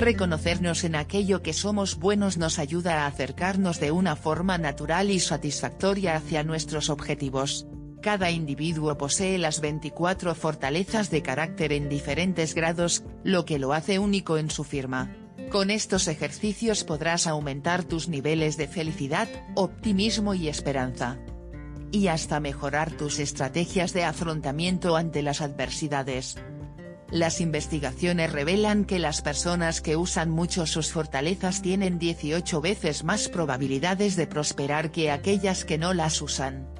Reconocernos en aquello que somos buenos nos ayuda a acercarnos de una forma natural y satisfactoria hacia nuestros objetivos. Cada individuo posee las 24 fortalezas de carácter en diferentes grados, lo que lo hace único en su firma. Con estos ejercicios podrás aumentar tus niveles de felicidad, optimismo y esperanza. Y hasta mejorar tus estrategias de afrontamiento ante las adversidades. Las investigaciones revelan que las personas que usan mucho sus fortalezas tienen 18 veces más probabilidades de prosperar que aquellas que no las usan.